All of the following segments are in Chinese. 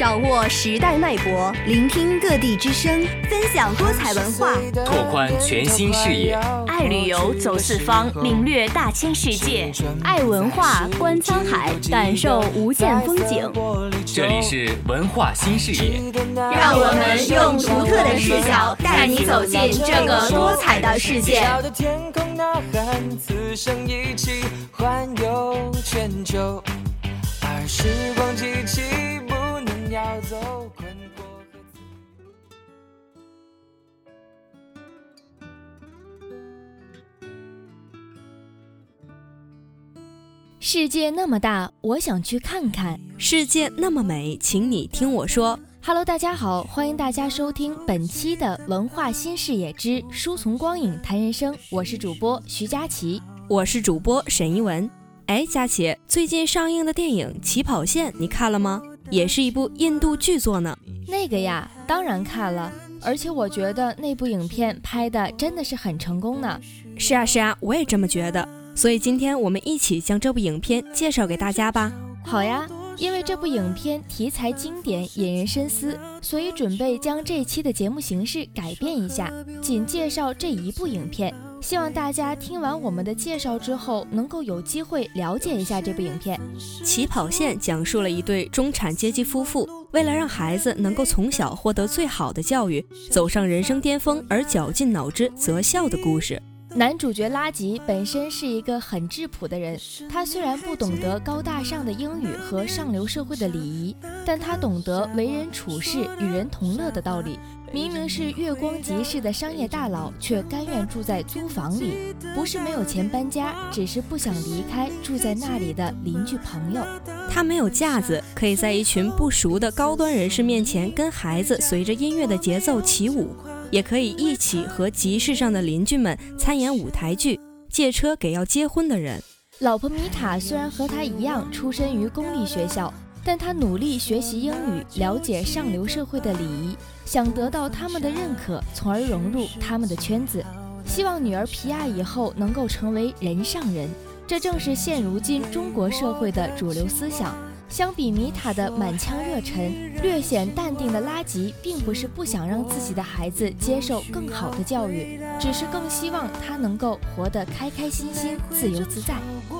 掌握时代脉搏，聆听各地之声，分享多彩文化，拓宽全新视野。爱旅游，走四方，领略大千世界；爱文化，观沧海，感受无限风景。这里是文化新视野，让我们用独特的视角带你走进这个多彩的世界。而时光机器不能要走困惑世界那么大，我想去看看；世界那么美，请你听我说。Hello，大家好，欢迎大家收听本期的文化新视野之书从光影谈人生，我是主播徐佳琪，我是主播沈一文。哎，佳琪，最近上映的电影《起跑线》你看了吗？也是一部印度剧作呢。那个呀，当然看了，而且我觉得那部影片拍的真的是很成功呢。是啊，是啊，我也这么觉得。所以今天我们一起将这部影片介绍给大家吧。好呀，因为这部影片题材经典，引人深思，所以准备将这期的节目形式改变一下，仅介绍这一部影片。希望大家听完我们的介绍之后，能够有机会了解一下这部影片。起跑线讲述了一对中产阶级夫妇，为了让孩子能够从小获得最好的教育，走上人生巅峰而绞尽脑汁择校的故事。男主角拉吉本身是一个很质朴的人，他虽然不懂得高大上的英语和上流社会的礼仪，但他懂得为人处事、与人同乐的道理。明明是月光集市的商业大佬，却甘愿住在租房里，不是没有钱搬家，只是不想离开住在那里的邻居朋友。他没有架子，可以在一群不熟的高端人士面前跟孩子随着音乐的节奏起舞。也可以一起和集市上的邻居们参演舞台剧，借车给要结婚的人。老婆米塔虽然和他一样出身于公立学校，但他努力学习英语，了解上流社会的礼仪，想得到他们的认可，从而融入他们的圈子。希望女儿皮亚以后能够成为人上人，这正是现如今中国社会的主流思想。相比米塔的满腔热忱，略显淡定的拉吉，并不是不想让自己的孩子接受更好的教育，只是更希望他能够活得开开心心、自由自在。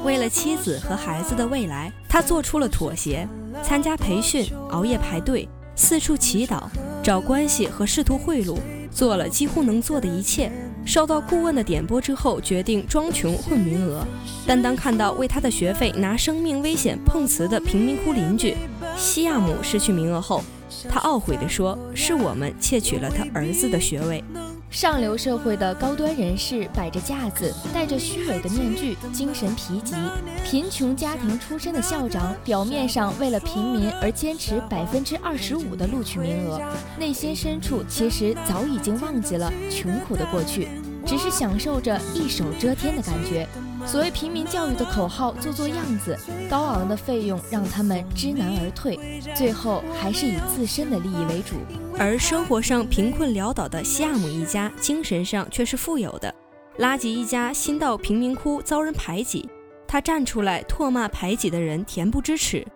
为了妻子和孩子的未来，他做出了妥协，参加培训，熬夜排队，四处祈祷，找关系和试图贿赂，做了几乎能做的一切。受到顾问的点拨之后，决定装穷混名额。但当看到为他的学费拿生命危险碰瓷的贫民窟邻居西亚姆失去名额后，他懊悔地说：“是我们窃取了他儿子的学位。”上流社会的高端人士摆着架子，戴着虚伪的面具，精神疲极；贫穷家庭出身的校长，表面上为了平民而坚持百分之二十五的录取名额，内心深处其实早已经忘记了穷苦的过去，只是享受着一手遮天的感觉。所谓平民教育的口号，做做样子，高昂的费用让他们知难而退，最后还是以自身的利益为主。而生活上贫困潦倒的西亚姆一家，精神上却是富有的。拉吉一家新到贫民窟遭人排挤，他站出来唾骂排挤的人，恬不知耻。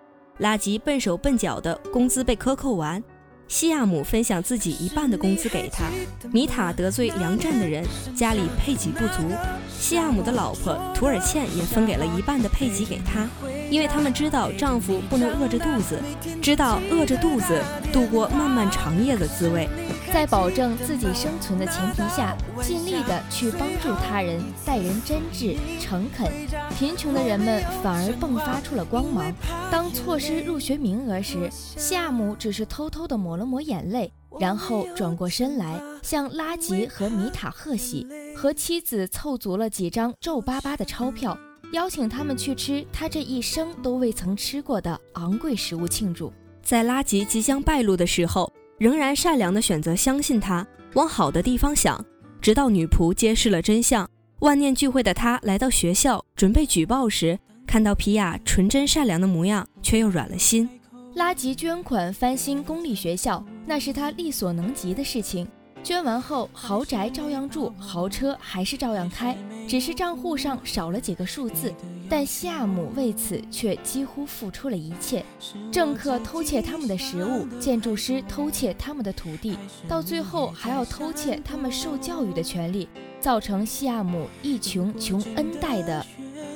拉吉笨手笨脚的，工资被克扣完。西亚姆分享自己一半的工资给他。米塔得罪粮站的人，家里配给不足，西亚姆的老婆图尔茜也分给了一半的配给给他，因为他们知道丈夫不能饿着肚子，知道饿着肚子度过漫漫长夜的滋味。在保证自己生存的前提下，尽力的去帮助他人，待人真挚诚恳，贫穷的人们反而迸发出了光芒。当错失入学名额时，夏姆只是偷偷的抹了抹眼泪，然后转过身来向拉吉和米塔贺喜，和妻子凑足了几张皱巴巴的钞票，邀请他们去吃他这一生都未曾吃过的昂贵食物庆祝。在拉吉即将败露的时候。仍然善良的选择相信他，往好的地方想，直到女仆揭示了真相。万念俱灰的他来到学校准备举报时，看到皮亚纯真善良的模样，却又软了心。拉吉捐款翻新公立学校，那是他力所能及的事情。捐完后，豪宅照样住，豪车还是照样开，只是账户上少了几个数字。但西亚姆为此却几乎付出了一切：政客偷窃他们的食物，建筑师偷窃他们的土地，到最后还要偷窃他们受教育的权利，造成西亚姆一穷穷 n 代的，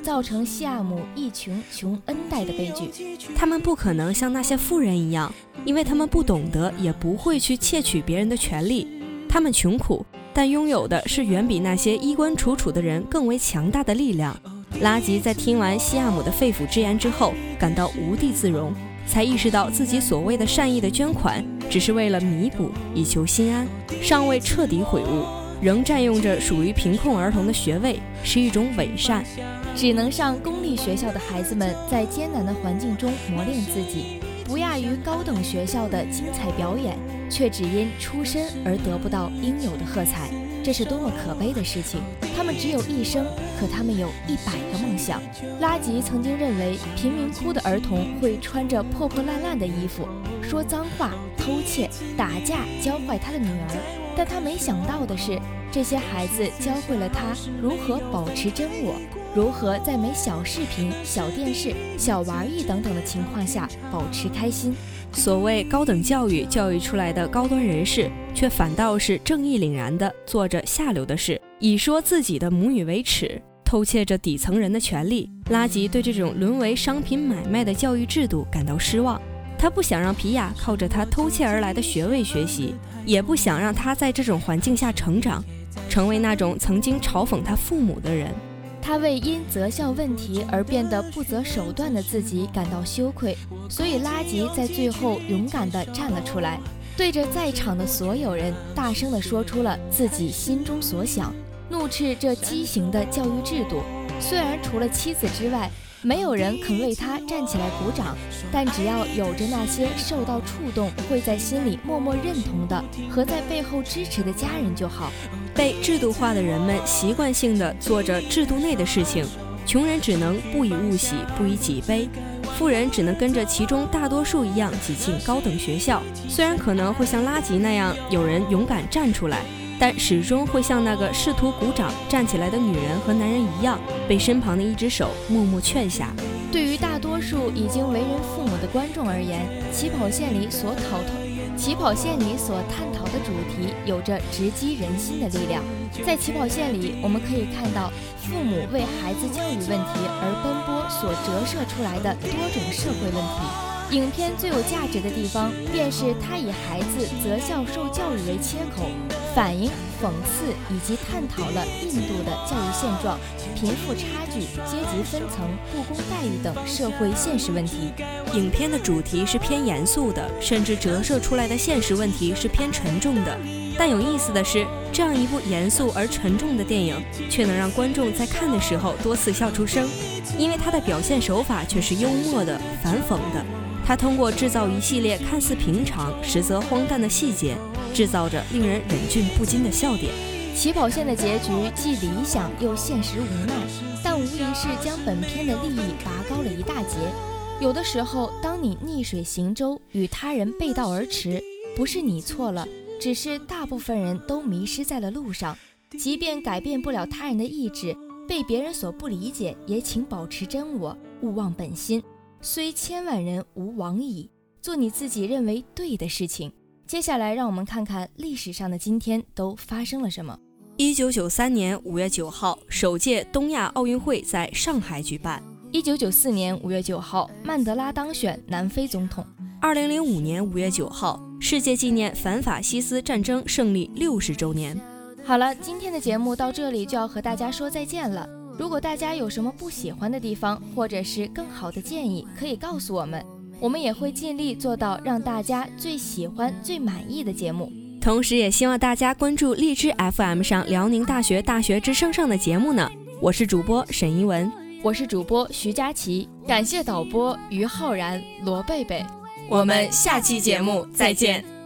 造成西亚姆一穷穷 n 代的悲剧。他们不可能像那些富人一样，因为他们不懂得，也不会去窃取别人的权利。他们穷苦，但拥有的是远比那些衣冠楚楚的人更为强大的力量。拉吉在听完西亚姆的肺腑之言之后，感到无地自容，才意识到自己所谓的善意的捐款，只是为了弥补，以求心安，尚未彻底悔悟，仍占用着属于贫困儿童的学位，是一种伪善。只能上公立学校的孩子们，在艰难的环境中磨练自己。不亚于高等学校的精彩表演，却只因出身而得不到应有的喝彩，这是多么可悲的事情！他们只有一生，可他们有一百个梦想。拉吉曾经认为贫民窟的儿童会穿着破破烂烂的衣服，说脏话、偷窃、打架，教坏他的女儿。但他没想到的是，这些孩子教会了他如何保持真我。如何在没小视频、小电视、小玩意等等的情况下保持开心？所谓高等教育教育出来的高端人士，却反倒是正义凛然的做着下流的事，以说自己的母语为耻，偷窃着底层人的权利。拉吉对这种沦为商品买卖的教育制度感到失望，他不想让皮亚靠着他偷窃而来的学位学习，也不想让他在这种环境下成长，成为那种曾经嘲讽他父母的人。他为因择校问题而变得不择手段的自己感到羞愧，所以拉吉在最后勇敢地站了出来，对着在场的所有人大声地说出了自己心中所想，怒斥这畸形的教育制度。虽然除了妻子之外，没有人肯为他站起来鼓掌，但只要有着那些受到触动、会在心里默默认同的和在背后支持的家人就好。被制度化的人们习惯性地做着制度内的事情，穷人只能不以物喜，不以己悲；富人只能跟着其中大多数一样挤进高等学校。虽然可能会像拉吉那样有人勇敢站出来，但始终会像那个试图鼓掌站起来的女人和男人一样，被身旁的一只手默默劝下。对于大多数已经为人父母的观众而言，起跑线里所讨论。起跑线里所探讨的主题有着直击人心的力量。在起跑线里，我们可以看到父母为孩子教育问题而奔波所折射出来的多种社会问题。影片最有价值的地方，便是他以孩子择校受教育为切口，反映、讽刺以及探讨了印度的教育现状、贫富差距、阶级分层、不公待遇等社会现实问题。影片的主题是偏严肃的，甚至折射出来的现实问题是偏沉重的。但有意思的是，这样一部严肃而沉重的电影，却能让观众在看的时候多次笑出声，因为它的表现手法却是幽默的、反讽的。他通过制造一系列看似平常实则荒诞的细节，制造着令人忍俊不禁的笑点。起跑线的结局既理想又现实无奈，但无疑是将本片的利益拔高了一大截。有的时候，当你逆水行舟，与他人背道而驰，不是你错了，只是大部分人都迷失在了路上。即便改变不了他人的意志，被别人所不理解，也请保持真我，勿忘本心。虽千万人吾往矣，做你自己认为对的事情。接下来，让我们看看历史上的今天都发生了什么。一九九三年五月九号，首届东亚奥运会在上海举办。一九九四年五月九号，曼德拉当选南非总统。二零零五年五月九号，世界纪念反法西斯战争胜利六十周年。好了，今天的节目到这里就要和大家说再见了。如果大家有什么不喜欢的地方，或者是更好的建议，可以告诉我们，我们也会尽力做到让大家最喜欢、最满意的节目。同时，也希望大家关注荔枝 FM 上辽宁大学大学之声上的节目呢。我是主播沈一文，我是主播徐佳琪，感谢导播于浩然、罗贝贝，我们下期节目再见。